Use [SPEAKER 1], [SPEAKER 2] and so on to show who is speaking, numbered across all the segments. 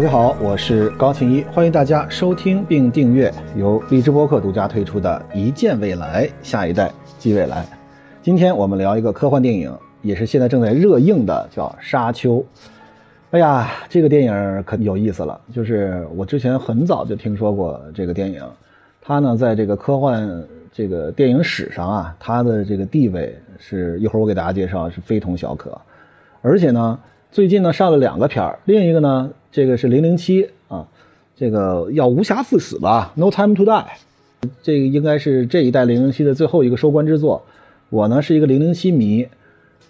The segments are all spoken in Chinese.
[SPEAKER 1] 大家好，我是高庆一，欢迎大家收听并订阅由荔枝播客独家推出的《一见未来，下一代即未来》。今天我们聊一个科幻电影，也是现在正在热映的，叫《沙丘》。哎呀，这个电影可有意思了，就是我之前很早就听说过这个电影，它呢在这个科幻这个电影史上啊，它的这个地位是一会儿我给大家介绍是非同小可，而且呢。最近呢上了两个片儿，另一个呢，这个是零零七啊，这个要无暇赴死吧，No Time to Die，这个应该是这一代零零七的最后一个收官之作。我呢是一个零零七迷，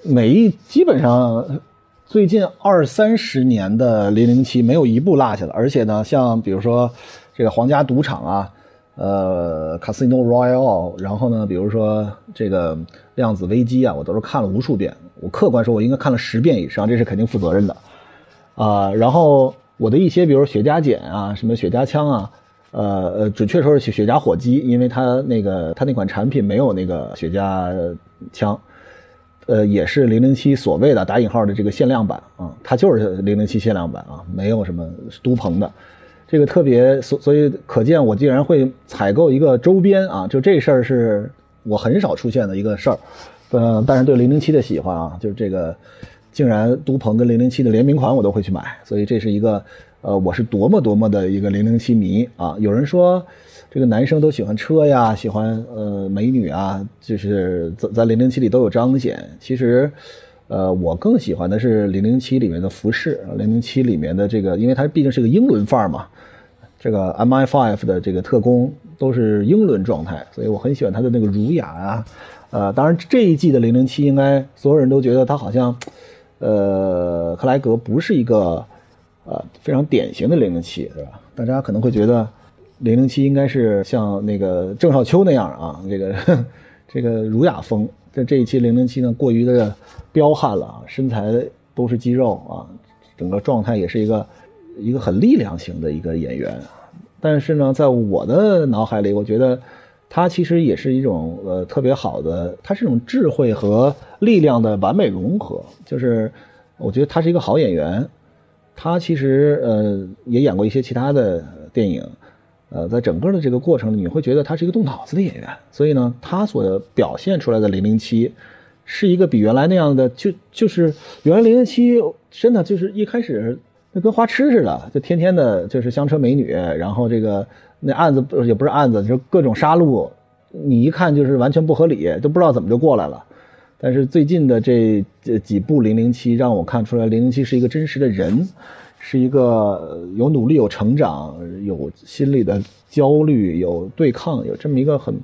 [SPEAKER 1] 每一基本上最近二三十年的零零七没有一部落下了，而且呢，像比如说这个皇家赌场啊。呃，Casino Royale，然后呢，比如说这个量子危机啊，我都是看了无数遍。我客观说，我应该看了十遍以上，这是肯定负责任的。啊，然后我的一些，比如雪茄碱啊，什么雪茄枪啊，呃呃，准确说是雪雪茄火机，因为它那个它那款产品没有那个雪茄枪，呃，也是零零七所谓的打引号的这个限量版啊，它就是零零七限量版啊，没有什么都鹏的。这个特别，所所以可见我竟然会采购一个周边啊，就这事儿是我很少出现的一个事儿，嗯，但是对零零七的喜欢啊，就是这个，竟然都鹏跟零零七的联名款我都会去买，所以这是一个，呃，我是多么多么的一个零零七迷啊！有人说，这个男生都喜欢车呀，喜欢呃美女啊，就是在在零零七里都有彰显，其实。呃，我更喜欢的是零零七里面的服饰，零零七里面的这个，因为它毕竟是个英伦范儿嘛，这个 MI5 的这个特工都是英伦状态，所以我很喜欢它的那个儒雅啊。呃，当然这一季的零零七，应该所有人都觉得他好像，呃，克莱格不是一个呃非常典型的零零七，对吧？大家可能会觉得零零七应该是像那个郑少秋那样啊，这个这个儒雅风。在这一期零零七呢，过于的彪悍了啊，身材都是肌肉啊，整个状态也是一个一个很力量型的一个演员。但是呢，在我的脑海里，我觉得他其实也是一种呃特别好的，他是一种智慧和力量的完美融合。就是我觉得他是一个好演员，他其实呃也演过一些其他的电影。呃，在整个的这个过程里，你会觉得他是一个动脑子的演员，所以呢，他所表现出来的零零七，是一个比原来那样的，就就是原来零零七真的就是一开始那跟花痴似的，就天天的就是香车美女，然后这个那案子也不是案子，就各种杀戮，你一看就是完全不合理，都不知道怎么就过来了。但是最近的这这几部零零七，让我看出来零零七是一个真实的人。是一个有努力、有成长、有心理的焦虑、有对抗、有这么一个很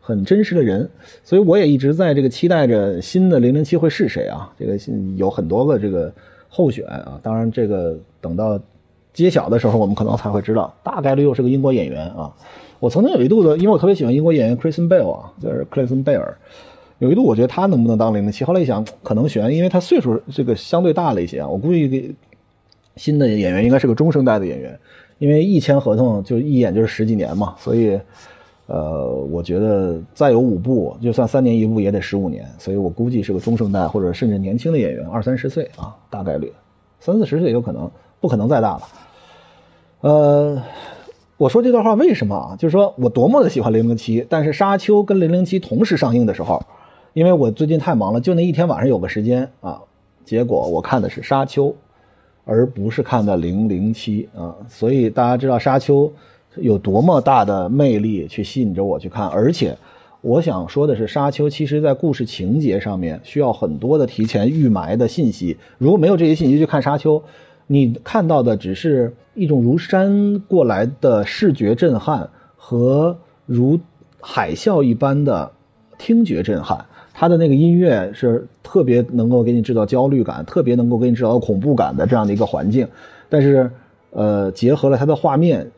[SPEAKER 1] 很真实的人，所以我也一直在这个期待着新的零零七会是谁啊？这个有很多个这个候选啊，当然这个等到揭晓的时候，我们可能才会知道，大概率又是个英国演员啊。我曾经有一度的，因为我特别喜欢英国演员 Kristen Bell 啊，就是克里斯贝尔，有一度我觉得他能不能当零零七，后来一想可能悬，因为他岁数这个相对大了一些啊，我估计。新的演员应该是个中生代的演员，因为一签合同就一演就是十几年嘛，所以，呃，我觉得再有五部，就算三年一部也得十五年，所以我估计是个中生代或者甚至年轻的演员，二三十岁啊，大概率，三四十岁有可能，不可能再大了。呃，我说这段话为什么啊？就是说我多么的喜欢零零七，但是《沙丘》跟零零七同时上映的时候，因为我最近太忙了，就那一天晚上有个时间啊，结果我看的是《沙丘》。而不是看的零零七啊，所以大家知道沙丘有多么大的魅力去吸引着我去看，而且我想说的是，沙丘其实在故事情节上面需要很多的提前预埋的信息，如果没有这些信息去看沙丘，你看到的只是一种如山过来的视觉震撼和如海啸一般的听觉震撼。他的那个音乐是特别能够给你制造焦虑感，特别能够给你制造恐怖感的这样的一个环境，但是，呃，结合了他的画面，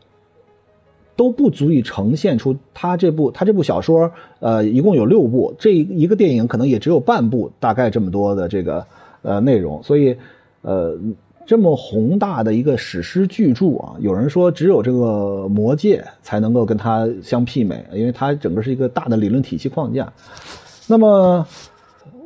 [SPEAKER 1] 都不足以呈现出他这部他这部小说，呃，一共有六部，这一个电影可能也只有半部，大概这么多的这个呃内容，所以，呃，这么宏大的一个史诗巨著啊，有人说只有这个《魔戒》才能够跟它相媲美，因为它整个是一个大的理论体系框架。那么，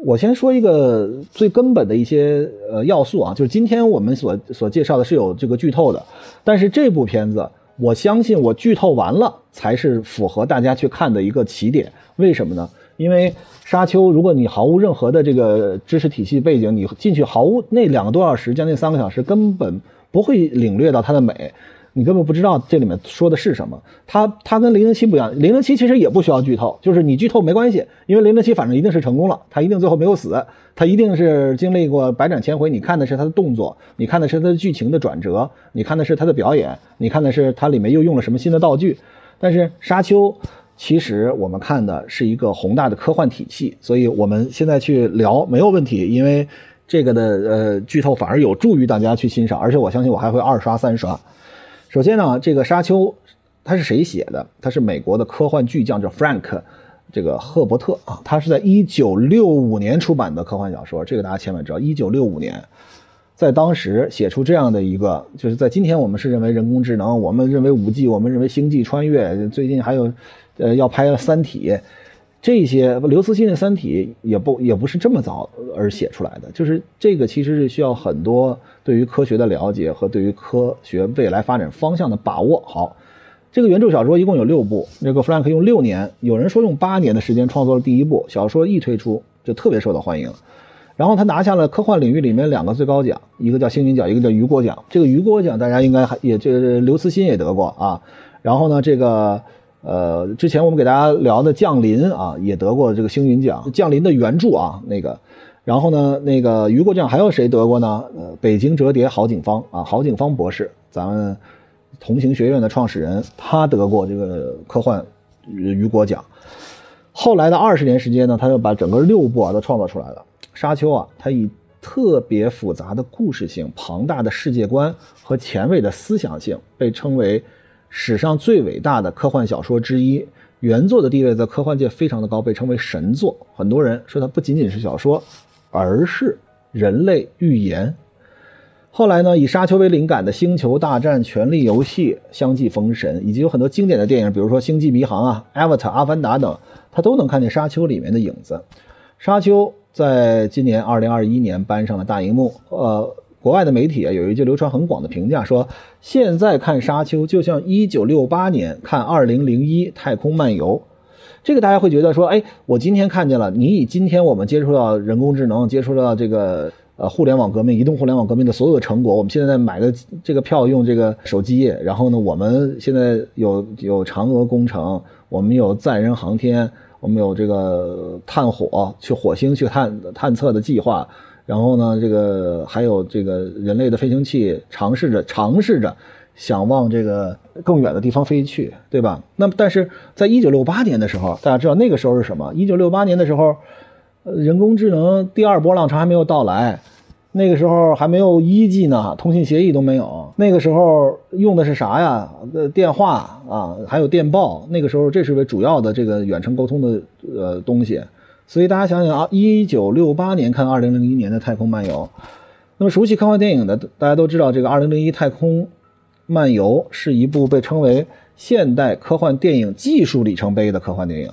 [SPEAKER 1] 我先说一个最根本的一些呃要素啊，就是今天我们所所介绍的是有这个剧透的，但是这部片子我相信我剧透完了才是符合大家去看的一个起点。为什么呢？因为《沙丘》，如果你毫无任何的这个知识体系背景，你进去毫无那两个多小时，将近三个小时，根本不会领略到它的美。你根本不知道这里面说的是什么。它它跟零零七不一样，零零七其实也不需要剧透，就是你剧透没关系，因为零零七反正一定是成功了，他一定最后没有死，他一定是经历过百转千回。你看的是他的动作，你看的是他的剧情的转折，你看的是他的表演，你看的是他里面又用了什么新的道具。但是沙丘其实我们看的是一个宏大的科幻体系，所以我们现在去聊没有问题，因为这个的呃剧透反而有助于大家去欣赏，而且我相信我还会二刷三刷。首先呢，这个《沙丘》它是谁写的？它是美国的科幻巨匠，叫 Frank，这个赫伯特啊。他是在一九六五年出版的科幻小说，这个大家千万知道。一九六五年，在当时写出这样的一个，就是在今天我们是认为人工智能，我们认为五 G，我们认为星际穿越，最近还有，呃，要拍《三体》。这些刘慈欣的《三体》也不也不是这么早而写出来的，就是这个其实是需要很多对于科学的了解和对于科学未来发展方向的把握。好，这个原著小说一共有六部，那个弗兰克用六年，有人说用八年的时间创作了第一部小说，一推出就特别受到欢迎，然后他拿下了科幻领域里面两个最高奖，一个叫星云奖，一个叫雨果奖。这个雨果奖大家应该还也这刘慈欣也得过啊，然后呢这个。呃，之前我们给大家聊的《降临》啊，也得过这个星云奖。《降临》的原著啊，那个，然后呢，那个雨果奖还有谁得过呢？呃，北京折叠郝景芳啊，郝景芳博士，咱们同行学院的创始人，他得过这个科幻雨果奖。后来的二十年时间呢，他就把整个六部啊都创造出来了。《沙丘》啊，它以特别复杂的故事性、庞大的世界观和前卫的思想性，被称为。史上最伟大的科幻小说之一，原作的地位在科幻界非常的高，被称为神作。很多人说它不仅仅是小说，而是人类预言。后来呢，以沙丘为灵感的《星球大战》《权力游戏》相继封神，以及有很多经典的电影，比如说《星际迷航》啊，《Avatar》《阿凡达》等，它都能看见沙丘里面的影子。沙丘在今年二零二一年搬上了大荧幕，呃。国外的媒体啊，有一句流传很广的评价，说现在看《沙丘》就像一九六八年看《二零零一太空漫游》。这个大家会觉得说，哎，我今天看见了，你以今天我们接触到人工智能，接触到这个呃互联网革命、移动互联网革命的所有的成果，我们现在买的这个票用这个手机，然后呢，我们现在有有嫦娥工程，我们有载人航天，我们有这个探火去火星去探探测的计划。然后呢，这个还有这个人类的飞行器尝试着尝试着想往这个更远的地方飞去，对吧？那么，但是在一九六八年的时候，大家知道那个时候是什么？一九六八年的时候，人工智能第二波浪潮还没有到来，那个时候还没有一 G 呢，通信协议都没有。那个时候用的是啥呀？呃，电话啊，还有电报。那个时候这是为主要的这个远程沟通的呃东西。所以大家想想啊，一九六八年看二零零一年的《太空漫游》，那么熟悉科幻电影的大家都知道，这个《二零零一太空漫游》是一部被称为现代科幻电影技术里程碑的科幻电影。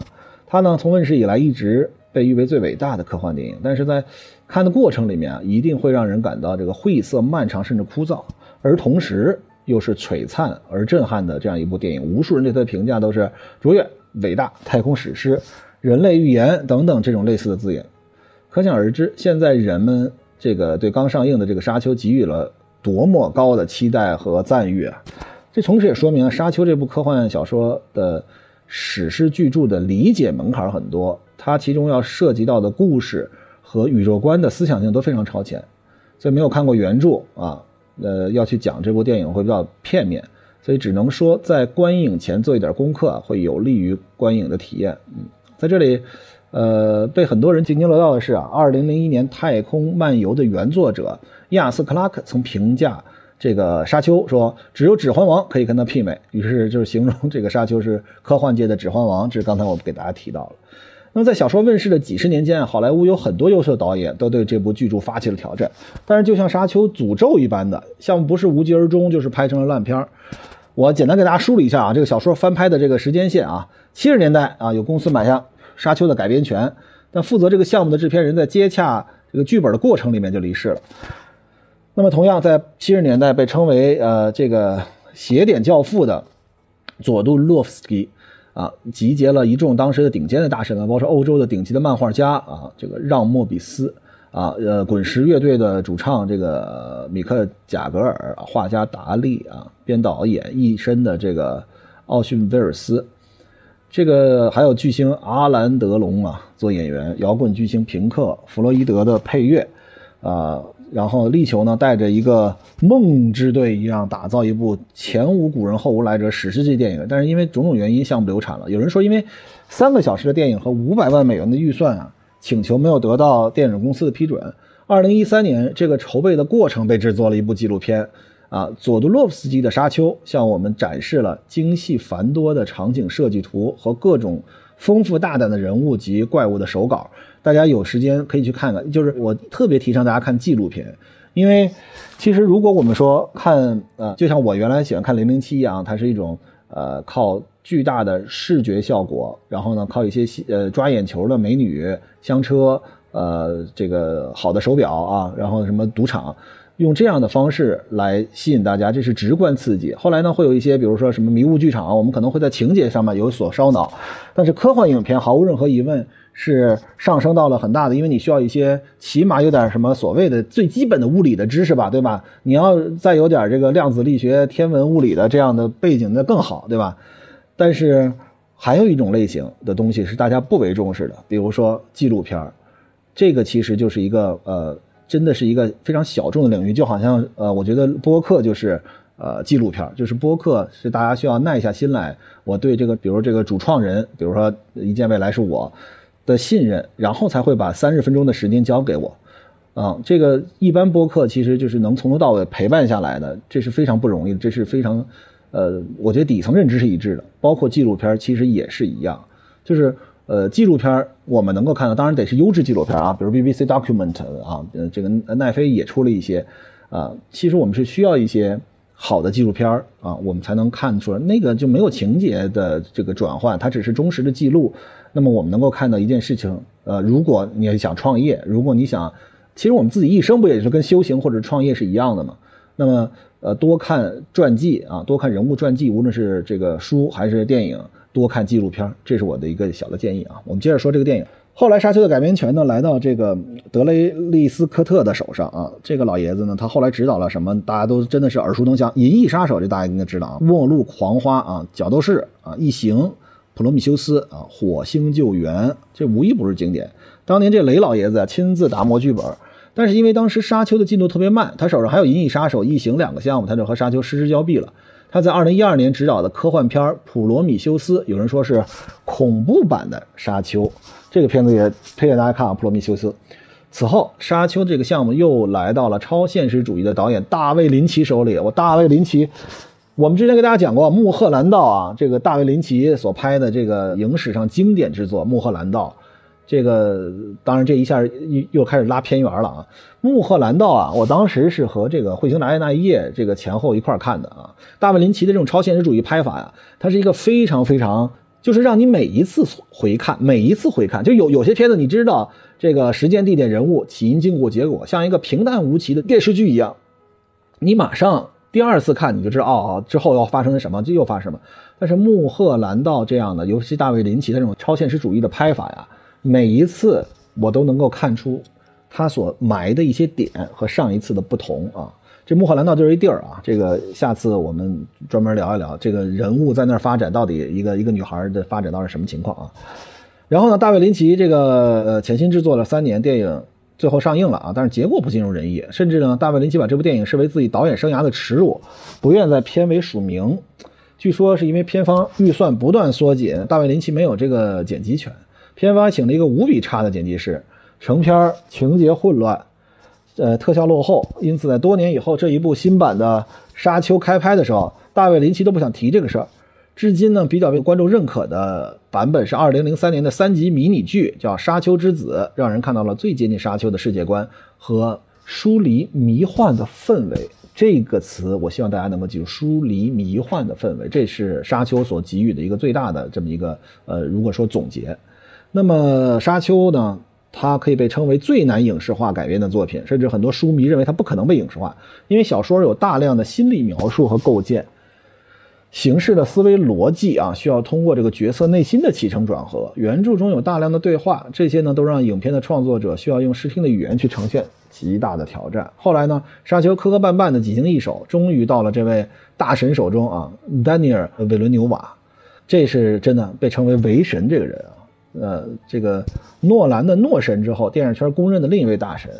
[SPEAKER 1] 它呢，从问世以来一直被誉为最伟大的科幻电影。但是在看的过程里面啊，一定会让人感到这个晦涩、漫长甚至枯燥，而同时又是璀璨而震撼的这样一部电影。无数人对它的评价都是卓越、伟大、太空史诗。人类预言等等这种类似的字眼，可想而知，现在人们这个对刚上映的这个《沙丘》给予了多么高的期待和赞誉啊！这同时也说明《沙丘》这部科幻小说的史诗巨著的理解门槛很多，它其中要涉及到的故事和宇宙观的思想性都非常超前，所以没有看过原著啊，呃，要去讲这部电影会比较片面，所以只能说在观影前做一点功课，会有利于观影的体验，嗯。在这里，呃，被很多人津津乐道的是啊，二零零一年《太空漫游》的原作者亚斯克拉克曾评价这个《沙丘》说，只有《指环王》可以跟他媲美，于是就是形容这个《沙丘》是科幻界的《指环王》。这是刚才我们给大家提到了。那么在小说问世的几十年间，好莱坞有很多优秀的导演都对这部巨著发起了挑战，但是就像《沙丘》诅咒一般的项目，不是无疾而终，就是拍成了烂片儿。我简单给大家梳理一下啊，这个小说翻拍的这个时间线啊。七十年代啊，有公司买下《沙丘》的改编权，但负责这个项目的制片人在接洽这个剧本的过程里面就离世了。那么，同样在七十年代被称为呃这个邪典教父的佐杜洛夫斯基啊，集结了一众当时的顶尖的大神啊，包括欧洲的顶级的漫画家啊，这个让莫比斯。啊，呃，滚石乐队的主唱这个米克贾格尔，画家达利啊，编导演一身的这个奥逊威尔斯，这个还有巨星阿兰德龙啊做演员，摇滚巨星平克弗洛伊德的配乐啊，然后力求呢带着一个梦之队一样打造一部前无古人后无来者史诗级电影，但是因为种种原因项目流产了。有人说因为三个小时的电影和五百万美元的预算啊。请求没有得到电影公司的批准。二零一三年，这个筹备的过程被制作了一部纪录片，啊，佐杜洛夫斯基的《沙丘》向我们展示了精细繁多的场景设计图和各种丰富大胆的人物及怪物的手稿。大家有时间可以去看看。就是我特别提倡大家看纪录片，因为其实如果我们说看，呃，就像我原来喜欢看《零零七》一样，它是一种呃靠。巨大的视觉效果，然后呢，靠一些呃抓眼球的美女、香车，呃，这个好的手表啊，然后什么赌场，用这样的方式来吸引大家，这是直观刺激。后来呢，会有一些，比如说什么迷雾剧场，我们可能会在情节上面有所烧脑，但是科幻影片毫无任何疑问是上升到了很大的，因为你需要一些起码有点什么所谓的最基本的物理的知识吧，对吧？你要再有点这个量子力学、天文物理的这样的背景，那更好，对吧？但是，还有一种类型的东西是大家不为重视的，比如说纪录片儿，这个其实就是一个呃，真的是一个非常小众的领域，就好像呃，我觉得播客就是呃纪录片，就是播客是大家需要耐下心来，我对这个，比如这个主创人，比如说一见未来是我的信任，然后才会把三十分钟的时间交给我，啊，这个一般播客其实就是能从头到尾陪伴下来的，这是非常不容易，这是非常。呃，我觉得底层认知是一致的，包括纪录片其实也是一样，就是呃，纪录片我们能够看到，当然得是优质纪录片啊，比如 BBC Document 啊，呃，这个奈飞也出了一些，啊，其实我们是需要一些好的纪录片啊，我们才能看出来那个就没有情节的这个转换，它只是忠实的记录。那么我们能够看到一件事情，呃，如果你想创业，如果你想，其实我们自己一生不也是跟修行或者创业是一样的吗？那么。呃，多看传记啊，多看人物传记，无论是这个书还是电影，多看纪录片，这是我的一个小的建议啊。我们接着说这个电影。后来《沙丘》的改编权呢，来到这个德雷利斯科特的手上啊。这个老爷子呢，他后来指导了什么？大家都真的是耳熟能详，《银翼杀手》这大家应该知道啊，《末路狂花》啊，《角斗士》啊，《异形》、《普罗米修斯》啊，《火星救援》，这无一不是经典。当年这雷老爷子啊，亲自打磨剧本。但是因为当时沙丘的进度特别慢，他手上还有《银翼杀手》《异形》两个项目，他就和沙丘失之交臂了。他在二零一二年执导的科幻片《普罗米修斯》，有人说是恐怖版的沙丘，这个片子也推荐大家看啊，《普罗米修斯》。此后，沙丘这个项目又来到了超现实主义的导演大卫林奇手里。我大卫林奇，我们之前给大家讲过《穆赫兰道》啊，这个大卫林奇所拍的这个影史上经典之作《穆赫兰道》。这个当然，这一下又又开始拉偏缘了啊！穆赫兰道啊，我当时是和这个彗星来的那一夜这个前后一块看的啊。大卫林奇的这种超现实主义拍法呀，它是一个非常非常，就是让你每一次回看，每一次回看，就有有些片子你知道这个时间、地点、人物、起因、经过、结果，像一个平淡无奇的电视剧一样，你马上第二次看你就知道哦，之后要发生什么，就又发生什么。但是穆赫兰道这样的，尤其大卫林奇的这种超现实主义的拍法呀。每一次我都能够看出他所埋的一些点和上一次的不同啊。这穆赫兰道就是一地儿啊。这个下次我们专门聊一聊这个人物在那儿发展到底一个一个女孩的发展到是什么情况啊。然后呢，大卫林奇这个呃潜心制作了三年，电影最后上映了啊，但是结果不尽如人意，甚至呢，大卫林奇把这部电影视为自己导演生涯的耻辱，不愿在片尾署名。据说是因为片方预算不断缩紧，大卫林奇没有这个剪辑权。片方请了一个无比差的剪辑师，成片情节混乱，呃，特效落后，因此在多年以后，这一部新版的《沙丘》开拍的时候，大卫林奇都不想提这个事儿。至今呢，比较被观众认可的版本是2003年的三集迷你剧，叫《沙丘之子》，让人看到了最接近沙丘的世界观和疏离迷幻的氛围。这个词，我希望大家能够记住“疏离迷幻的氛围”，这是沙丘所给予的一个最大的这么一个呃，如果说总结。那么《沙丘》呢？它可以被称为最难影视化改编的作品，甚至很多书迷认为它不可能被影视化，因为小说有大量的心理描述和构建。形式的思维逻辑啊，需要通过这个角色内心的起承转合。原著中有大量的对话，这些呢都让影片的创作者需要用视听的语言去呈现，极大的挑战。后来呢，沙丘磕磕绊绊的几经易手，终于到了这位大神手中啊，丹尼尔·韦伦纽瓦，这是真的被称为“维神”这个人啊，呃，这个诺兰的诺神之后，电影圈公认的另一位大神。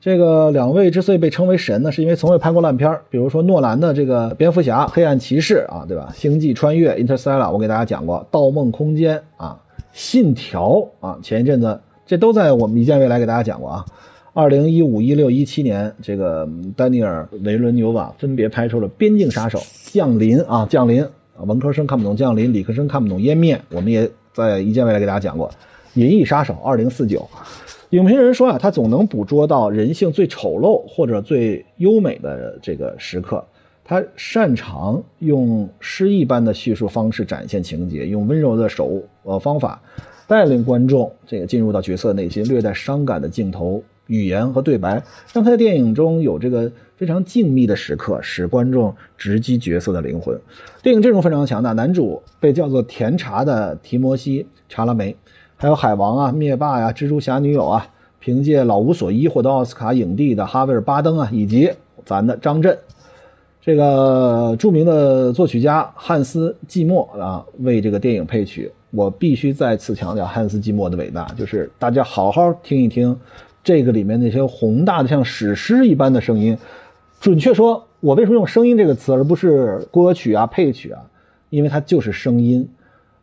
[SPEAKER 1] 这个两位之所以被称为神呢，是因为从未拍过烂片。比如说诺兰的这个蝙蝠侠、黑暗骑士啊，对吧？星际穿越 Interstellar，我给大家讲过，盗梦空间啊，信条啊，前一阵子这都在我们一见未来给大家讲过啊。二零一五、一六、一七年，这个丹尼尔·维伦纽瓦分别拍出了《边境杀手》、《降临》啊，《降临》，文科生看不懂《降临》，理科生看不懂《湮灭》，我们也在一见未来给大家讲过，《银翼杀手》二零四九。影评人说啊，他总能捕捉到人性最丑陋或者最优美的这个时刻。他擅长用诗意般的叙述方式展现情节，用温柔的手呃方法带领观众这个进入到角色内心，略带伤感的镜头、语言和对白，让他在电影中有这个非常静谧的时刻，使观众直击角色的灵魂。电影阵容非常强大，男主被叫做甜茶的提摩西·查拉梅。还有海王啊、灭霸呀、蜘蛛侠女友啊，凭借《老无所依》获得奥斯卡影帝的哈维尔·巴登啊，以及咱的张震，这个著名的作曲家汉斯·季默啊，为这个电影配曲。我必须再次强调汉斯·季默的伟大，就是大家好好听一听这个里面那些宏大的像史诗一般的声音。准确说，我为什么用“声音”这个词，而不是歌曲啊、配曲啊？因为它就是声音。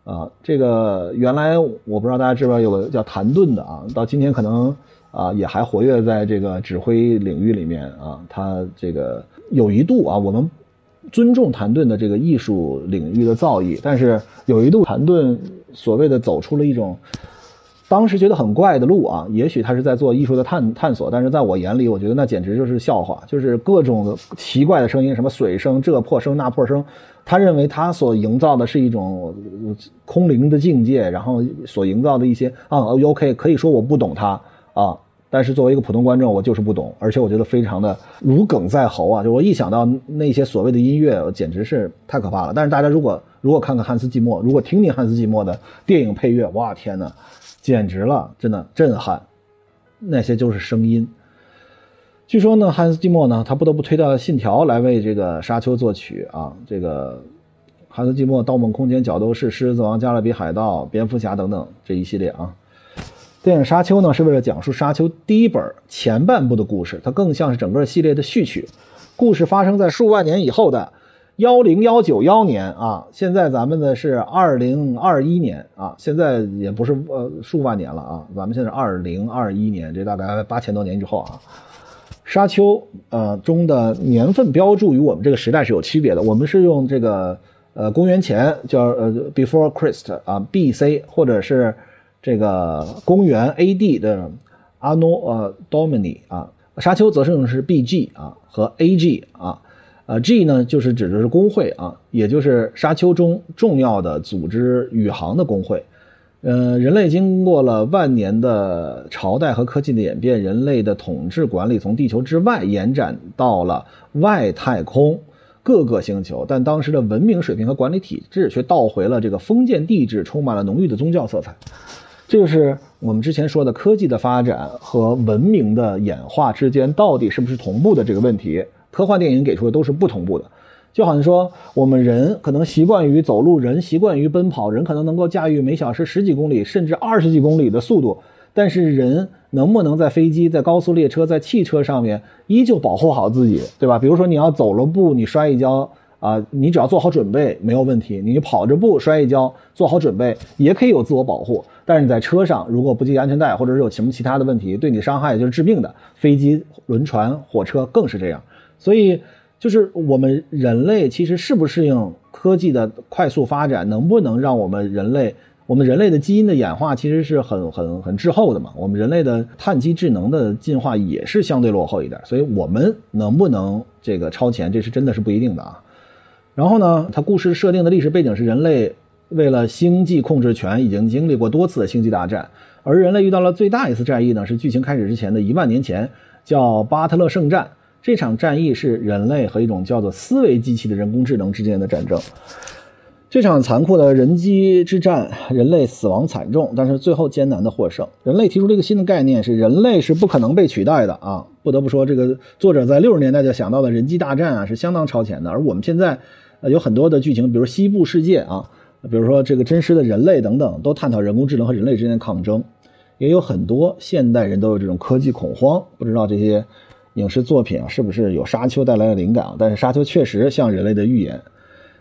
[SPEAKER 1] 啊，这个原来我不知道大家知不知道有个叫谭盾的啊，到今天可能啊也还活跃在这个指挥领域里面啊。他这个有一度啊，我们尊重谭盾的这个艺术领域的造诣，但是有一度谭盾所谓的走出了一种当时觉得很怪的路啊。也许他是在做艺术的探探索，但是在我眼里，我觉得那简直就是笑话，就是各种奇怪的声音，什么水声、这破声、那破声。他认为他所营造的是一种空灵的境界，然后所营造的一些啊，OK，可以说我不懂他啊，但是作为一个普通观众，我就是不懂，而且我觉得非常的如鲠在喉啊！就我一想到那些所谓的音乐，简直是太可怕了。但是大家如果如果看看汉斯季默，如果听听汉斯季默的电影配乐，哇天哪，简直了，真的震撼，那些就是声音。据说呢，汉斯季默呢，他不得不推掉《信条》来为这个《沙丘》作曲啊。这个汉斯季默，《盗梦空间》、《角斗士》、《狮子王》、《加勒比海盗》、《蝙蝠侠》等等这一系列啊。电影《沙丘》呢，是为了讲述《沙丘》第一本前半部的故事，它更像是整个系列的序曲。故事发生在数万年以后的幺零幺九幺年啊。现在咱们的是二零二一年啊，现在也不是呃数万年了啊，咱们现在二零二一年，这大概八千多年之后啊。沙丘呃中的年份标注与我们这个时代是有区别的，我们是用这个呃公元前叫呃 Before Christ 啊 B.C. 或者是这个公元 A.D. 的 Anno 呃 Domini 啊，沙丘则是用的是 B.G. 啊和 A.G. 啊，啊 G 呢就是指的是工会啊，也就是沙丘中重要的组织宇航的工会。呃，人类经过了万年的朝代和科技的演变，人类的统治管理从地球之外延展到了外太空各个星球，但当时的文明水平和管理体制却倒回了这个封建帝制，充满了浓郁的宗教色彩。这就是我们之前说的科技的发展和文明的演化之间到底是不是同步的这个问题。科幻电影给出的都是不同步的。就好像说，我们人可能习惯于走路，人习惯于奔跑，人可能能够驾驭每小时十几公里甚至二十几公里的速度，但是人能不能在飞机、在高速列车、在汽车上面依旧保护好自己，对吧？比如说你要走了步，你摔一跤啊，你只要做好准备没有问题；你跑着步摔一跤，做好准备也可以有自我保护。但是你在车上如果不系安全带，或者是有什么其他的问题，对你伤害就是致命的。飞机、轮船、火车更是这样，所以。就是我们人类其实适不适应科技的快速发展，能不能让我们人类，我们人类的基因的演化其实是很很很滞后的嘛？我们人类的碳基智能的进化也是相对落后一点，所以我们能不能这个超前，这是真的是不一定的啊。然后呢，它故事设定的历史背景是人类为了星际控制权已经经历过多次的星际大战，而人类遇到了最大一次战役呢，是剧情开始之前的一万年前，叫巴特勒圣战。这场战役是人类和一种叫做思维机器的人工智能之间的战争。这场残酷的人机之战，人类死亡惨重，但是最后艰难的获胜。人类提出了一个新的概念，是人类是不可能被取代的啊！不得不说，这个作者在六十年代就想到的人机大战啊，是相当超前的。而我们现在，呃，有很多的剧情，比如西部世界啊。比如说这个真实的人类等等，都探讨人工智能和人类之间的抗争，也有很多现代人都有这种科技恐慌。不知道这些影视作品，是不是有沙丘带来的灵感？但是沙丘确实像人类的预言。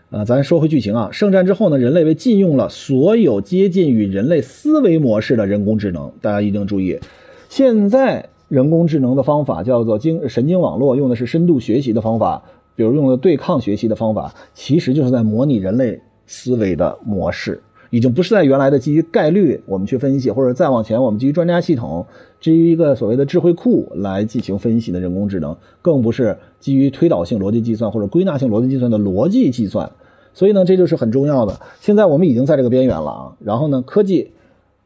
[SPEAKER 1] 呃，咱说回剧情啊，圣战之后呢，人类被禁用了所有接近于人类思维模式的人工智能。大家一定注意，现在人工智能的方法叫做经神经网络，用的是深度学习的方法，比如用的对抗学习的方法，其实就是在模拟人类。思维的模式已经不是在原来的基于概率我们去分析，或者再往前我们基于专家系统、基于一个所谓的智慧库来进行分析的人工智能，更不是基于推导性逻辑计算或者归纳性逻辑计算的逻辑计算。所以呢，这就是很重要的。现在我们已经在这个边缘了啊。然后呢，科技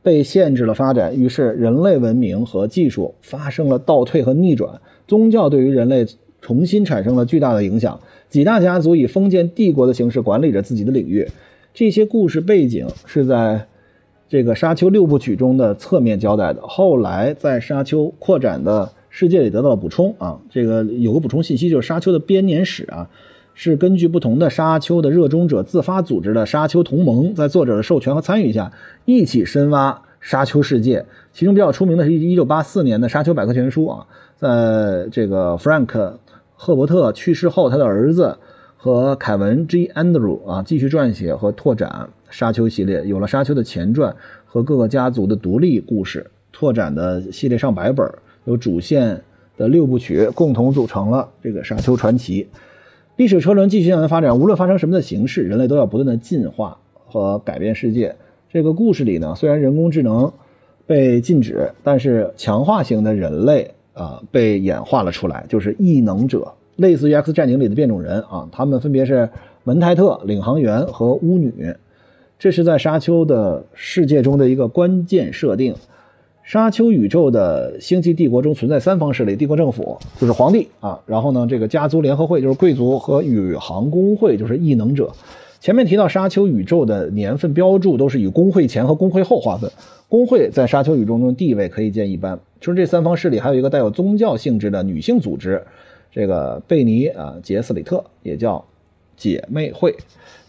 [SPEAKER 1] 被限制了发展，于是人类文明和技术发生了倒退和逆转。宗教对于人类重新产生了巨大的影响。几大家族以封建帝国的形式管理着自己的领域，这些故事背景是在这个《沙丘》六部曲中的侧面交代的。后来在《沙丘》扩展的世界里得到了补充啊，这个有个补充信息，就是《沙丘》的编年史啊，是根据不同的《沙丘》的热衷者自发组织的沙丘同盟，在作者的授权和参与下，一起深挖沙丘世界。其中比较出名的是一一九八四年的《沙丘百科全书》啊，在这个 Frank。赫伯特去世后，他的儿子和凯文 G. Andrew 啊继续撰写和拓展沙丘系列，有了沙丘的前传和各个家族的独立故事，拓展的系列上百本，有主线的六部曲，共同组成了这个沙丘传奇。历史车轮继续向前发展，无论发生什么的形式，人类都要不断的进化和改变世界。这个故事里呢，虽然人工智能被禁止，但是强化型的人类。啊，被演化了出来，就是异能者，类似于《X 战警》里的变种人啊。他们分别是文泰特、领航员和巫女。这是在沙丘的世界中的一个关键设定。沙丘宇宙的星际帝国中存在三方势力：帝国政府就是皇帝啊，然后呢，这个家族联合会就是贵族和宇航工会就是异能者。前面提到沙丘宇宙的年份标注都是以工会前和工会后划分。工会在沙丘宇宙中地位可以见一斑。除了这三方势力，还有一个带有宗教性质的女性组织，这个贝尼啊杰斯里特也叫姐妹会。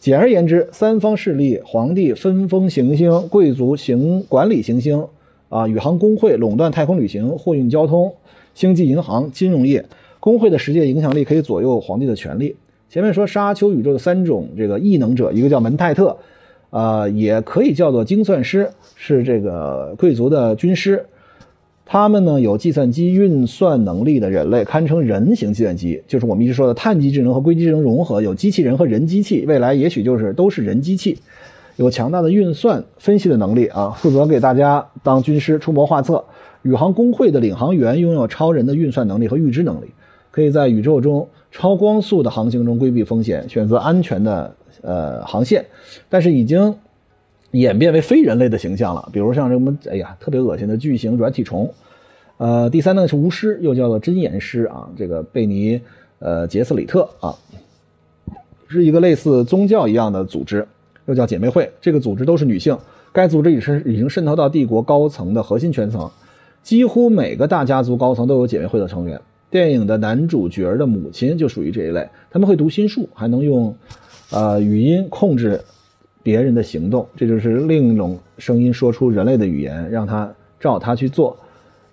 [SPEAKER 1] 简而言之，三方势力：皇帝分封行星，贵族行管理行星，啊，宇航工会垄断太空旅行、货运交通、星际银行、金融业。工会的实际影响力可以左右皇帝的权力。前面说沙丘宇宙的三种这个异能者，一个叫门泰特。呃，也可以叫做精算师，是这个贵族的军师。他们呢有计算机运算能力的人类，堪称人形计算机，就是我们一直说的碳基智能和硅基智能融合，有机器人和人机器，未来也许就是都是人机器，有强大的运算分析的能力啊，负责给大家当军师出谋划策。宇航工会的领航员拥有超人的运算能力和预知能力，可以在宇宙中超光速的航行中规避风险，选择安全的。呃，航线，但是已经演变为非人类的形象了，比如像什么，哎呀，特别恶心的巨型软体虫。呃，第三呢是巫师，又叫做真言师啊，这个贝尼呃杰斯里特啊，是一个类似宗教一样的组织，又叫姐妹会。这个组织都是女性，该组织已是已经渗透到帝国高层的核心圈层，几乎每个大家族高层都有姐妹会的成员。电影的男主角的母亲就属于这一类，他们会读心术，还能用。呃，语音控制别人的行动，这就是另一种声音说出人类的语言，让他照他去做。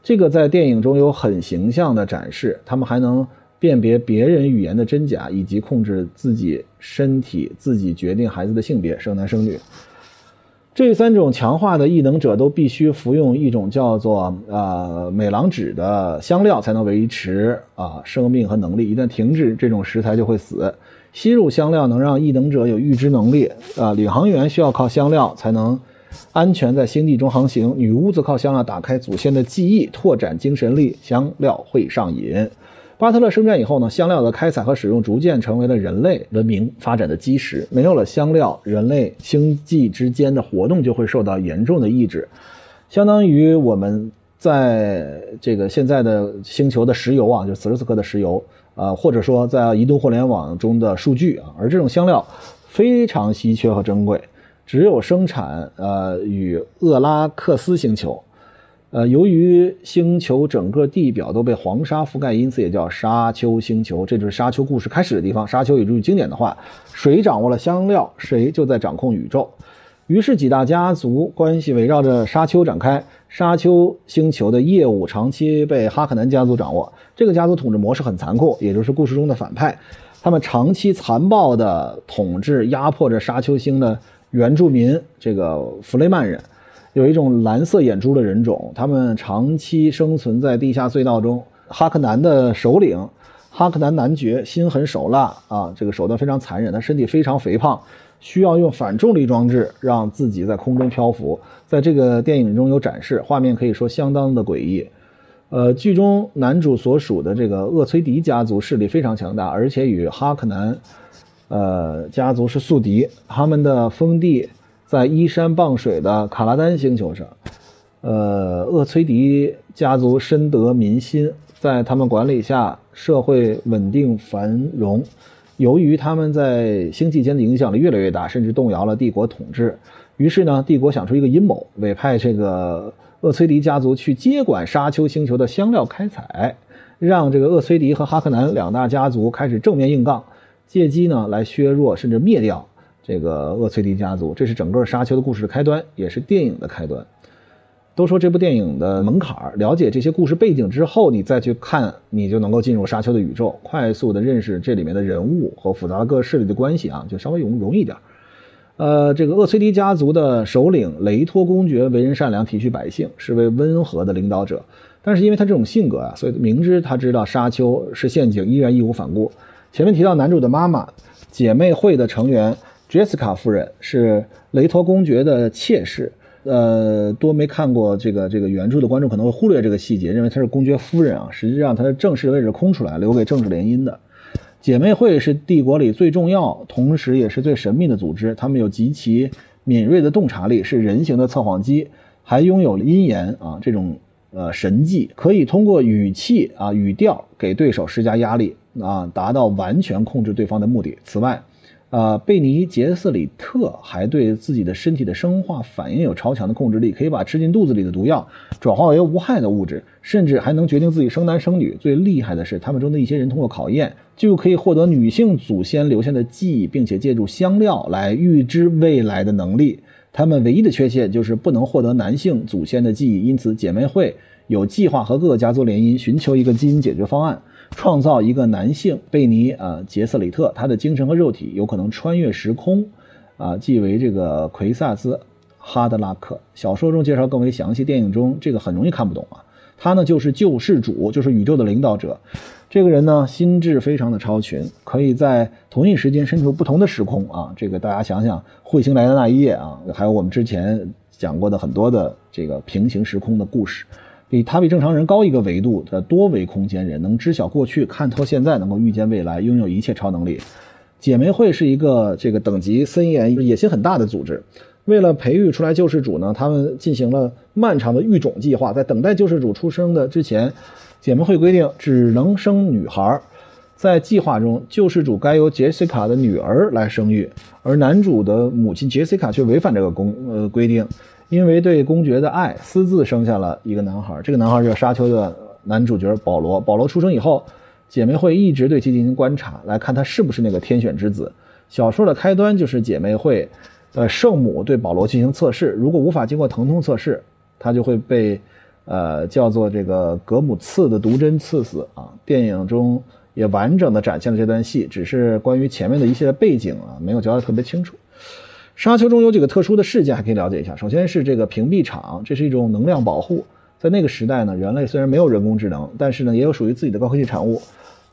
[SPEAKER 1] 这个在电影中有很形象的展示。他们还能辨别别人语言的真假，以及控制自己身体，自己决定孩子的性别，生男生女。这三种强化的异能者都必须服用一种叫做呃美郎脂的香料，才能维持啊生命和能力。一旦停止这种食材，就会死。吸入香料能让异能者有预知能力啊！领航员需要靠香料才能安全在星地中航行，女巫则靠香料打开祖先的记忆，拓展精神力。香料会上瘾。巴特勒圣战以后呢？香料的开采和使用逐渐成为了人类文明发展的基石。没有了香料，人类星际之间的活动就会受到严重的抑制。相当于我们在这个现在的星球的石油啊，就此时此刻的石油，呃，或者说在移动互联网中的数据啊，而这种香料非常稀缺和珍贵，只有生产呃与厄拉克斯星球。呃，由于星球整个地表都被黄沙覆盖，因此也叫沙丘星球。这就是沙丘故事开始的地方。沙丘有句经典的话：“谁掌握了香料，谁就在掌控宇宙。”于是几大家族关系围绕着沙丘展开。沙丘星球的业务长期被哈克南家族掌握。这个家族统治模式很残酷，也就是故事中的反派。他们长期残暴地统治、压迫着沙丘星的原住民，这个弗雷曼人。有一种蓝色眼珠的人种，他们长期生存在地下隧道中。哈克南的首领哈克南男爵心狠手辣啊，这个手段非常残忍。他身体非常肥胖，需要用反重力装置让自己在空中漂浮。在这个电影中有展示，画面可以说相当的诡异。呃，剧中男主所属的这个厄崔迪家族势力非常强大，而且与哈克南呃家族是宿敌。他们的封地。在依山傍水的卡拉丹星球上，呃，厄崔迪家族深得民心，在他们管理下，社会稳定繁荣。由于他们在星际间的影响力越来越大，甚至动摇了帝国统治，于是呢，帝国想出一个阴谋，委派这个厄崔迪家族去接管沙丘星球的香料开采，让这个厄崔迪和哈克南两大家族开始正面硬杠，借机呢来削弱甚至灭掉。这个厄崔迪家族，这是整个沙丘的故事的开端，也是电影的开端。都说这部电影的门槛儿了解这些故事背景之后，你再去看，你就能够进入沙丘的宇宙，快速的认识这里面的人物和复杂的各势力的关系啊，就稍微容容易点。呃，这个厄崔迪家族的首领雷托公爵为人善良，体恤百姓，是位温和的领导者。但是因为他这种性格啊，所以明知他知道沙丘是陷阱，依然义无反顾。前面提到男主的妈妈，姐妹会的成员。Jessica 夫人是雷托公爵的妾室，呃，多没看过这个这个原著的观众可能会忽略这个细节，认为她是公爵夫人啊。实际上，她的正式位置空出来，留给政治联姻的。姐妹会是帝国里最重要，同时也是最神秘的组织。他们有极其敏锐的洞察力，是人形的测谎机，还拥有阴言啊这种呃神技，可以通过语气啊语调给对手施加压力啊，达到完全控制对方的目的。此外，呃，贝尼杰斯里特还对自己的身体的生化反应有超强的控制力，可以把吃进肚子里的毒药转化为无害的物质，甚至还能决定自己生男生女。最厉害的是，他们中的一些人通过考验就可以获得女性祖先留下的记忆，并且借助香料来预知未来的能力。他们唯一的缺陷就是不能获得男性祖先的记忆，因此姐妹会有计划和各个家族联姻，寻求一个基因解决方案。创造一个男性贝尼啊杰瑟里特，他的精神和肉体有可能穿越时空，啊，即为这个奎萨斯哈德拉克。小说中介绍更为详细，电影中这个很容易看不懂啊。他呢就是救世主，就是宇宙的领导者。这个人呢心智非常的超群，可以在同一时间身处不同的时空啊。这个大家想想，彗星来的那一夜啊，还有我们之前讲过的很多的这个平行时空的故事。比他比正常人高一个维度的多维空间人，能知晓过去，看透现在，能够预见未来，拥有一切超能力。姐妹会是一个这个等级森严、野心很大的组织。为了培育出来救世主呢，他们进行了漫长的育种计划。在等待救世主出生的之前，姐妹会规定只能生女孩。在计划中，救世主该由杰西卡的女儿来生育，而男主的母亲杰西卡却违反这个公呃规定。因为对公爵的爱，私自生下了一个男孩。这个男孩就是沙丘的男主角保罗。保罗出生以后，姐妹会一直对其进行观察，来看他是不是那个天选之子。小说的开端就是姐妹会的圣母对保罗进行测试，如果无法经过疼痛测试，他就会被呃叫做这个格姆刺的毒针刺死啊。电影中也完整的展现了这段戏，只是关于前面的一些背景啊，没有交代特别清楚。沙丘中有几个特殊的事件，还可以了解一下。首先是这个屏蔽场，这是一种能量保护。在那个时代呢，人类虽然没有人工智能，但是呢，也有属于自己的高科技产物。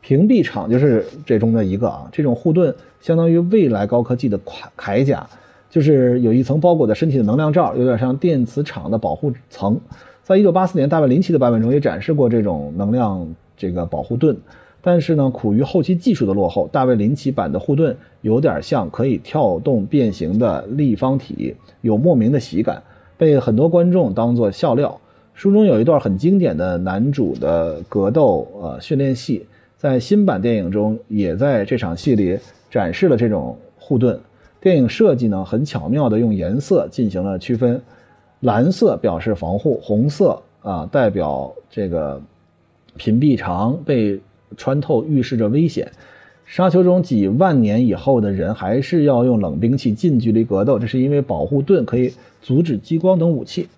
[SPEAKER 1] 屏蔽场就是这中的一个啊。这种护盾相当于未来高科技的铠铠甲，就是有一层包裹在身体的能量罩，有点像电磁场的保护层。在一九八四年大卫林奇的版本中也展示过这种能量这个保护盾。但是呢，苦于后期技术的落后，大卫林奇版的护盾有点像可以跳动变形的立方体，有莫名的喜感。被很多观众当作笑料。书中有一段很经典的男主的格斗呃训练戏，在新版电影中也在这场戏里展示了这种护盾。电影设计呢很巧妙地用颜色进行了区分，蓝色表示防护，红色啊代表这个屏蔽长被穿透，预示着危险。沙丘中几万年以后的人还是要用冷兵器近距离格斗，这是因为保护盾可以阻止激光等武器。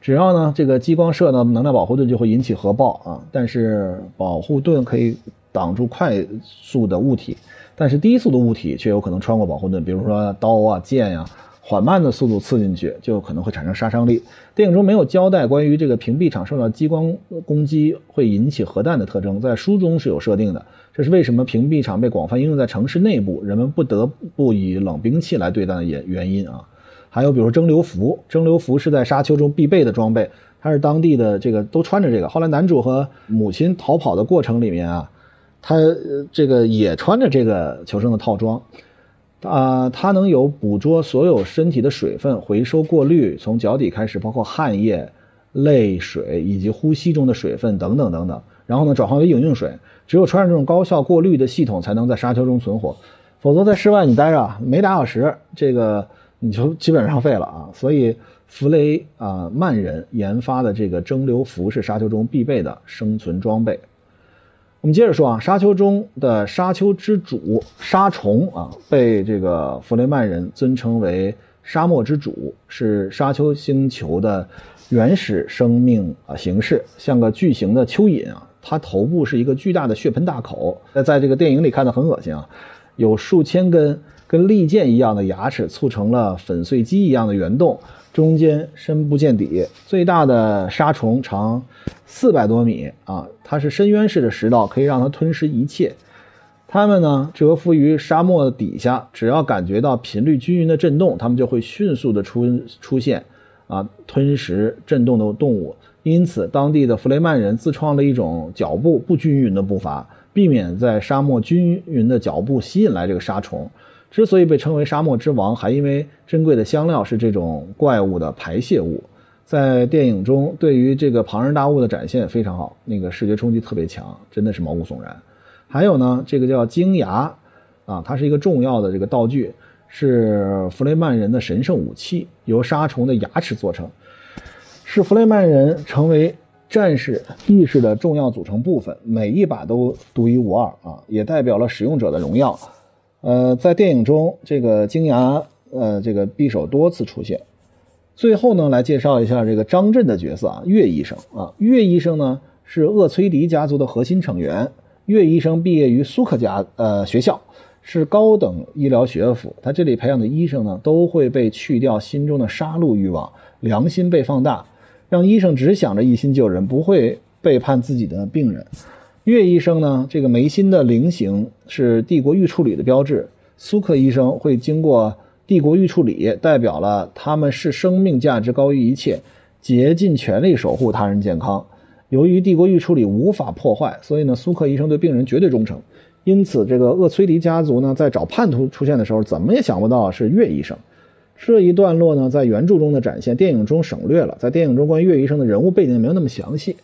[SPEAKER 1] 只要呢，这个激光射呢，能量保护盾就会引起核爆啊。但是保护盾可以挡住快速的物体，但是低速的物体却有可能穿过保护盾，比如说刀啊、剑呀，缓慢的速度刺进去就可能会产生杀伤力。电影中没有交代关于这个屏蔽场受到激光攻击会引起核弹的特征，在书中是有设定的。这是为什么屏蔽场被广泛应用在城市内部，人们不得不以冷兵器来对待的原原因啊。还有比如说蒸馏服，蒸馏服是在沙丘中必备的装备，它是当地的这个都穿着这个。后来男主和母亲逃跑的过程里面啊，他这个也穿着这个求生的套装，啊，它能有捕捉所有身体的水分，回收过滤，从脚底开始，包括汗液、泪水以及呼吸中的水分等等等等，然后呢转化为饮用水。只有穿上这种高效过滤的系统，才能在沙丘中存活，否则在室外你待着没俩小时，这个。你就基本上废了啊！所以弗雷啊曼人研发的这个蒸馏服是沙丘中必备的生存装备。我们接着说啊，沙丘中的沙丘之主沙虫啊，被这个弗雷曼人尊称为沙漠之主，是沙丘星球的原始生命啊形式，像个巨型的蚯蚓啊，它头部是一个巨大的血盆大口，在在这个电影里看的很恶心啊，有数千根。跟利剑一样的牙齿促成了粉碎机一样的圆洞，中间深不见底。最大的沙虫长四百多米啊，它是深渊式的食道，可以让它吞噬一切。它们呢蛰伏于沙漠的底下，只要感觉到频率均匀的震动，它们就会迅速的出出现啊吞食震动的动物。因此，当地的弗雷曼人自创了一种脚步不均匀的步伐，避免在沙漠均匀的脚步吸引来这个沙虫。之所以被称为沙漠之王，还因为珍贵的香料是这种怪物的排泄物。在电影中，对于这个庞然大物的展现非常好，那个视觉冲击特别强，真的是毛骨悚然。还有呢，这个叫金牙，啊，它是一个重要的这个道具，是弗雷曼人的神圣武器，由沙虫的牙齿做成，是弗雷曼人成为战士意识的重要组成部分，每一把都独一无二啊，也代表了使用者的荣耀。呃，在电影中，这个金牙，呃，这个匕首多次出现。最后呢，来介绍一下这个张震的角色啊，岳医生啊，岳医生呢是厄崔迪家族的核心成员。岳医生毕业于苏克家呃学校，是高等医疗学府。他这里培养的医生呢，都会被去掉心中的杀戮欲望，良心被放大，让医生只想着一心救人，不会背叛自己的病人。岳医生呢？这个眉心的菱形是帝国预处理的标志。苏克医生会经过帝国预处理，代表了他们视生命价值高于一切，竭尽全力守护他人健康。由于帝国预处理无法破坏，所以呢，苏克医生对病人绝对忠诚。因此，这个厄崔迪家族呢，在找叛徒出现的时候，怎么也想不到是岳医生。这一段落呢，在原著中的展现，电影中省略了。在电影中，关于岳医生的人物背景没有那么详细。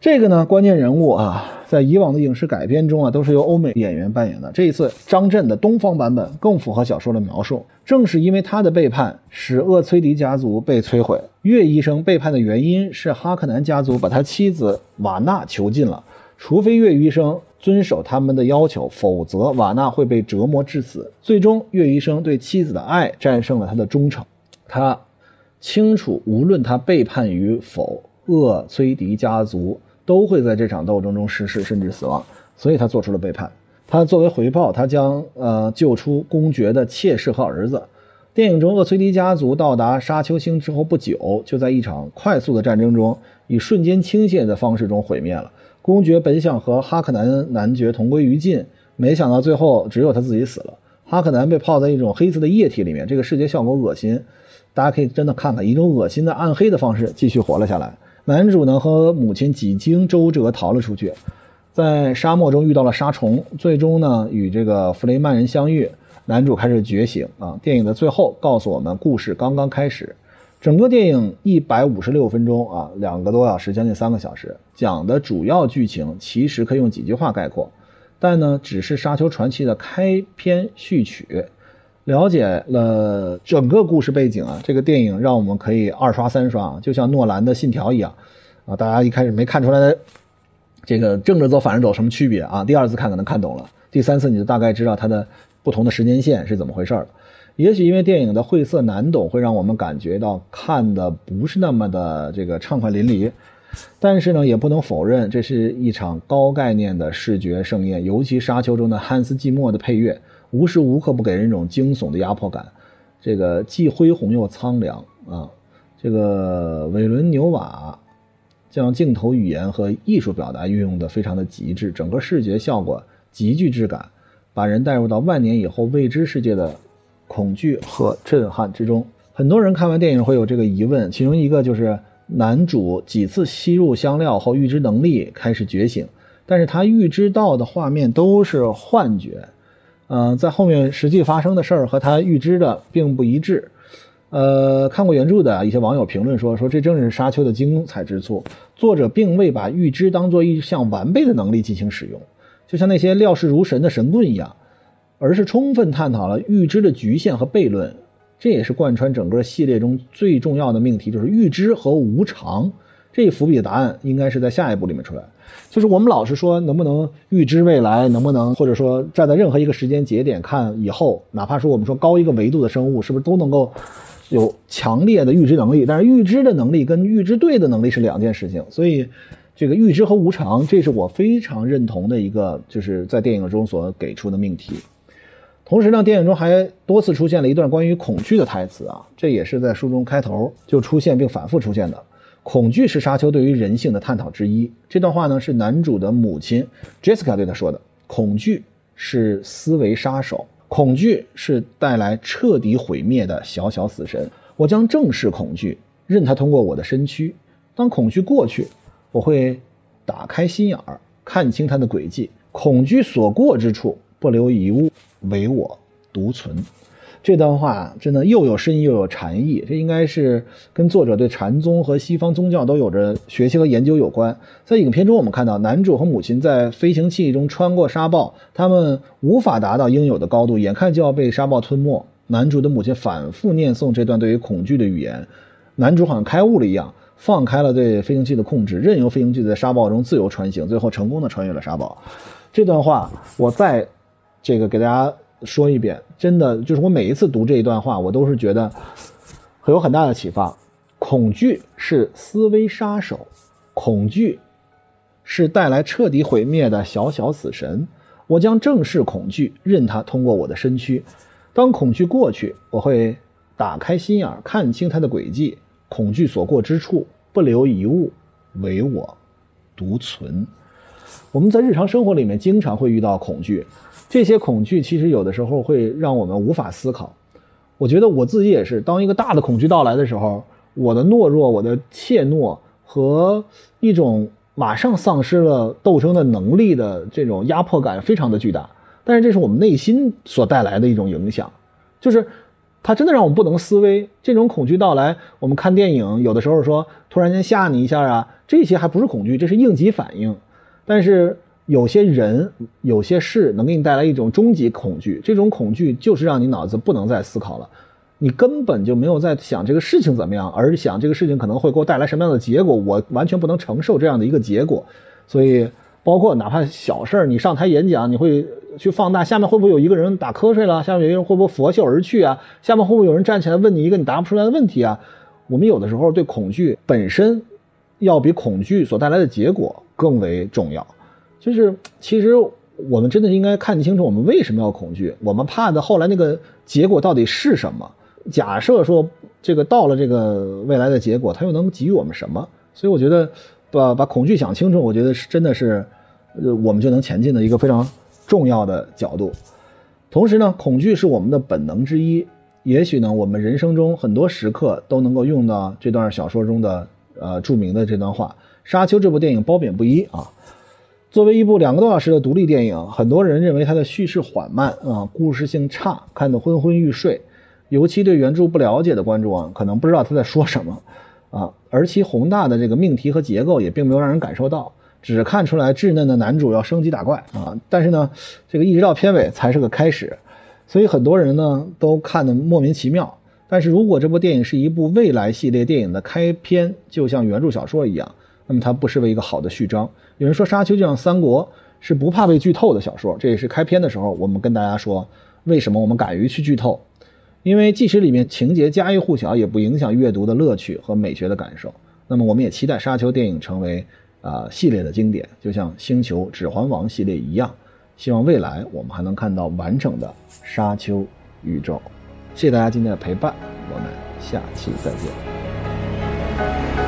[SPEAKER 1] 这个呢，关键人物啊，在以往的影视改编中啊，都是由欧美演员扮演的。这一次，张震的东方版本更符合小说的描述。正是因为他的背叛，使厄崔迪家族被摧毁。岳医生背叛的原因是哈克南家族把他妻子瓦纳囚禁了。除非岳医生遵守他们的要求，否则瓦纳会被折磨致死。最终，岳医生对妻子的爱战胜了他的忠诚。他清楚，无论他背叛与否，厄崔迪家族。都会在这场斗争中失事，甚至死亡，所以他做出了背叛。他作为回报，他将呃救出公爵的妾室和儿子。电影中，厄崔迪家族到达沙丘星之后不久，就在一场快速的战争中，以瞬间倾泻的方式中毁灭了。公爵本想和哈克南男爵同归于尽，没想到最后只有他自己死了。哈克南被泡在一种黑色的液体里面，这个视觉效果恶心，大家可以真的看看，一种恶心的暗黑的方式继续活了下来。男主呢和母亲几经周折逃了出去，在沙漠中遇到了沙虫，最终呢与这个弗雷曼人相遇。男主开始觉醒啊！电影的最后告诉我们，故事刚刚开始。整个电影一百五十六分钟啊，两个多小时，将近三个小时，讲的主要剧情其实可以用几句话概括，但呢，只是《沙丘传奇》的开篇序曲。了解了整个故事背景啊，这个电影让我们可以二刷三刷，就像诺兰的《信条》一样啊。大家一开始没看出来这个正着走反着走什么区别啊？第二次看可能看懂了，第三次你就大概知道它的不同的时间线是怎么回事了。也许因为电影的晦涩难懂，会让我们感觉到看的不是那么的这个畅快淋漓，但是呢，也不能否认这是一场高概念的视觉盛宴，尤其《沙丘》中的汉斯季默的配乐。无时无刻不给人一种惊悚的压迫感，这个既恢宏又苍凉啊！这个韦伦纽瓦将镜头语言和艺术表达运用的非常的极致，整个视觉效果极具质感，把人带入到万年以后未知世界的恐惧和震撼之中。很多人看完电影会有这个疑问，其中一个就是男主几次吸入香料后预知能力开始觉醒，但是他预知到的画面都是幻觉。嗯，在后面实际发生的事儿和他预知的并不一致。呃，看过原著的一些网友评论说，说这正是沙丘的精彩之处。作者并未把预知当做一项完备的能力进行使用，就像那些料事如神的神棍一样，而是充分探讨了预知的局限和悖论。这也是贯穿整个系列中最重要的命题，就是预知和无常。这伏笔的答案应该是在下一步里面出来。就是我们老是说能不能预知未来，能不能或者说站在任何一个时间节点看以后，哪怕说我们说高一个维度的生物是不是都能够有强烈的预知能力？但是预知的能力跟预知对的能力是两件事情。所以这个预知和无常，这是我非常认同的一个，就是在电影中所给出的命题。同时呢，电影中还多次出现了一段关于恐惧的台词啊，这也是在书中开头就出现并反复出现的。恐惧是沙丘对于人性的探讨之一。这段话呢，是男主的母亲 Jessica 对他说的：“恐惧是思维杀手，恐惧是带来彻底毁灭的小小死神。我将正视恐惧，任它通过我的身躯。当恐惧过去，我会打开心眼儿，看清它的轨迹。恐惧所过之处，不留一物，唯我独存。”这段话真的又有深意又有禅意，这应该是跟作者对禅宗和西方宗教都有着学习和研究有关。在影片中，我们看到男主和母亲在飞行器中穿过沙暴，他们无法达到应有的高度，眼看就要被沙暴吞没。男主的母亲反复念诵这段对于恐惧的语言，男主好像开悟了一样，放开了对飞行器的控制，任由飞行器在沙暴中自由穿行，最后成功的穿越了沙暴。这段话，我再这个给大家。说一遍，真的就是我每一次读这一段话，我都是觉得会有很大的启发。恐惧是思维杀手，恐惧是带来彻底毁灭的小小死神。我将正视恐惧，任它通过我的身躯。当恐惧过去，我会打开心眼，看清它的轨迹。恐惧所过之处，不留一物，唯我独存。我们在日常生活里面经常会遇到恐惧。这些恐惧其实有的时候会让我们无法思考。我觉得我自己也是，当一个大的恐惧到来的时候，我的懦弱、我的怯懦和一种马上丧失了斗争的能力的这种压迫感非常的巨大。但是这是我们内心所带来的一种影响，就是它真的让我们不能思维。这种恐惧到来，我们看电影有的时候说突然间吓你一下啊，这些还不是恐惧，这是应急反应。但是。有些人、有些事能给你带来一种终极恐惧，这种恐惧就是让你脑子不能再思考了，你根本就没有在想这个事情怎么样，而想这个事情可能会给我带来什么样的结果，我完全不能承受这样的一个结果。所以，包括哪怕小事儿，你上台演讲，你会去放大下面会不会有一个人打瞌睡了，下面有一个人会不会拂袖而去啊？下面会不会有人站起来问你一个你答不出来的问题啊？我们有的时候对恐惧本身，要比恐惧所带来的结果更为重要。就是，其实我们真的应该看清楚，我们为什么要恐惧？我们怕的后来那个结果到底是什么？假设说这个到了这个未来的结果，它又能给予我们什么？所以我觉得，把把恐惧想清楚，我觉得是真的是，呃，我们就能前进的一个非常重要的角度。同时呢，恐惧是我们的本能之一。也许呢，我们人生中很多时刻都能够用到这段小说中的呃著名的这段话。《沙丘》这部电影褒贬不一啊。作为一部两个多小时的独立电影，很多人认为它的叙事缓慢啊，故事性差，看得昏昏欲睡。尤其对原著不了解的观众啊，可能不知道他在说什么啊，而其宏大的这个命题和结构也并没有让人感受到，只看出来稚嫩的男主要升级打怪啊，但是呢，这个一直到片尾才是个开始，所以很多人呢都看得莫名其妙。但是如果这部电影是一部未来系列电影的开篇，就像原著小说一样，那么它不失为一个好的序章。有人说《沙丘》就像《三国》，是不怕被剧透的小说，这也是开篇的时候我们跟大家说，为什么我们敢于去剧透？因为即使里面情节家喻户晓，也不影响阅读的乐趣和美学的感受。那么我们也期待《沙丘》电影成为啊系列的经典，就像《星球》《指环王》系列一样。希望未来我们还能看到完整的《沙丘》宇宙。谢谢大家今天的陪伴我们下期再见。